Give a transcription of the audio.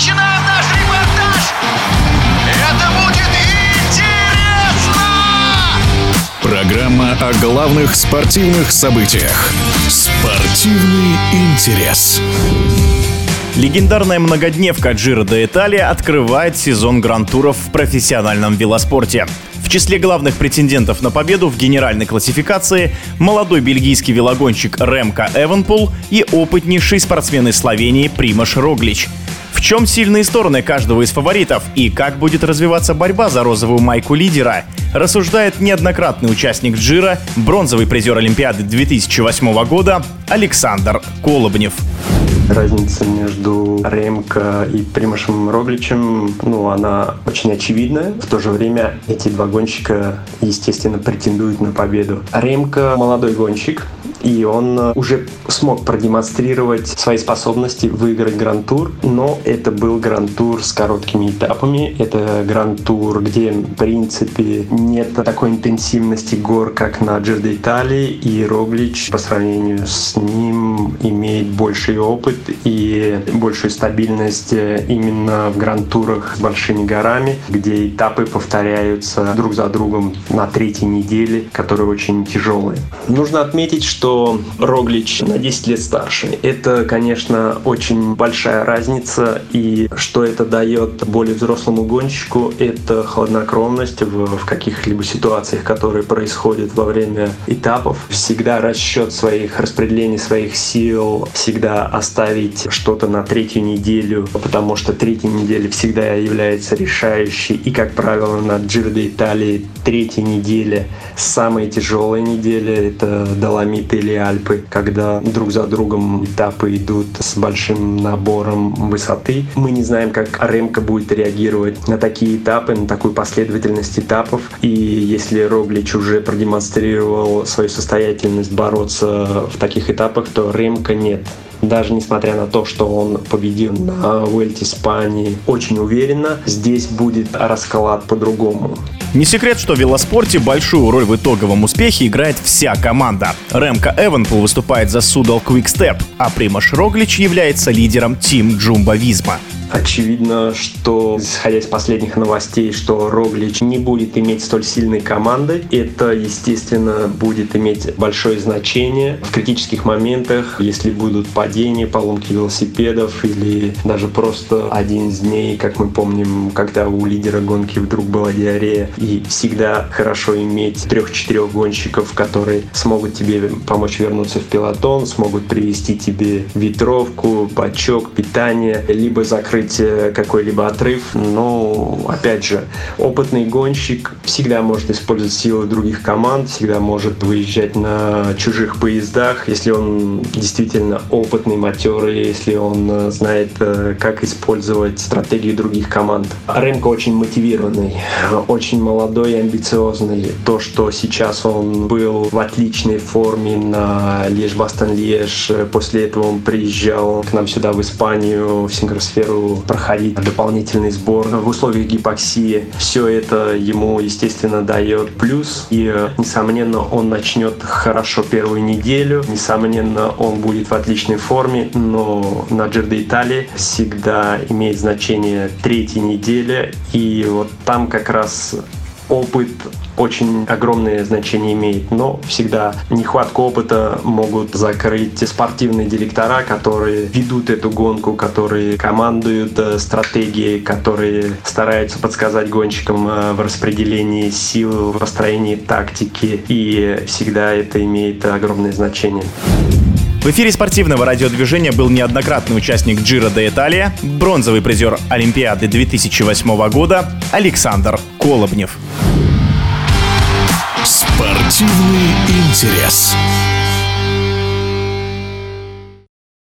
начинаем наш репортаж! Это будет интересно! Программа о главных спортивных событиях. Спортивный интерес. Легендарная многодневка Джиро де Италия открывает сезон гран-туров в профессиональном велоспорте. В числе главных претендентов на победу в генеральной классификации молодой бельгийский велогонщик Ремко Эванпул и опытнейший спортсмен из Словении Примаш Роглич. В чем сильные стороны каждого из фаворитов и как будет развиваться борьба за розовую майку лидера, рассуждает неоднократный участник Джира, бронзовый призер Олимпиады 2008 года Александр Колобнев. Разница между Ремко и Примашем Рогличем, ну, она очень очевидная. В то же время эти два гонщика, естественно, претендуют на победу. Ремко молодой гонщик, и он э, уже смог продемонстрировать свои способности выиграть Гран-тур, но это был Гран-тур с короткими этапами, это Гран-тур, где, в принципе, нет такой интенсивности гор, как на Джир де Италии, и Роглич по сравнению с ним имеет больший опыт и большую стабильность э, именно в Гран-турах с большими горами, где этапы повторяются друг за другом на третьей неделе, которые очень тяжелые. Нужно отметить, что что Роглич на 10 лет старше. Это, конечно, очень большая разница, и что это дает более взрослому гонщику, это хладнокровность в, в каких-либо ситуациях, которые происходят во время этапов. Всегда расчет своих распределений своих сил, всегда оставить что-то на третью неделю, потому что третья неделя всегда является решающей, и, как правило, на Джиро де Италии третья неделя самая тяжелая неделя, это Доломиты или Альпы, когда друг за другом этапы идут с большим набором высоты. Мы не знаем, как Ремка будет реагировать на такие этапы, на такую последовательность этапов. И если Роглич уже продемонстрировал свою состоятельность бороться в таких этапах, то Ремка нет даже несмотря на то, что он победил на Вельте Испании очень уверенно, здесь будет расклад по-другому. Не секрет, что в велоспорте большую роль в итоговом успехе играет вся команда. Ремко Эванпул выступает за Судал Quickstep, а Примаш Роглич является лидером Тим Джумба Визма. Очевидно, что, исходя из последних новостей, что Роглич не будет иметь столь сильной команды, это, естественно, будет иметь большое значение в критических моментах, если будут падения, поломки велосипедов или даже просто один из дней, как мы помним, когда у лидера гонки вдруг была диарея. И всегда хорошо иметь трех-четырех гонщиков, которые смогут тебе помочь вернуться в пилотон, смогут привести тебе ветровку, бачок, питание, либо закрыть закрыть э, какой-либо отрыв. Но, опять же, опытный гонщик всегда может использовать силы других команд, всегда может выезжать на чужих поездах, если он действительно опытный, матерый, если он э, знает, э, как использовать стратегии других команд. Ремко очень мотивированный, очень молодой и амбициозный. То, что сейчас он был в отличной форме на Леж-Бастон-Леж, после этого он приезжал к нам сюда в Испанию, в Проходить дополнительный сбор в условиях гипоксии. Все это ему, естественно, дает плюс. И, несомненно, он начнет хорошо первую неделю. Несомненно, он будет в отличной форме. Но на Джерде Италии всегда имеет значение третья неделя. И вот там как раз опыт очень огромное значение имеет, но всегда нехватку опыта могут закрыть спортивные директора, которые ведут эту гонку, которые командуют э, стратегией, которые стараются подсказать гонщикам э, в распределении сил, в построении тактики, и всегда это имеет огромное значение. В эфире спортивного радиодвижения был неоднократный участник Джира де Италия, бронзовый призер Олимпиады 2008 года Александр Колобнев. Спортивный интерес.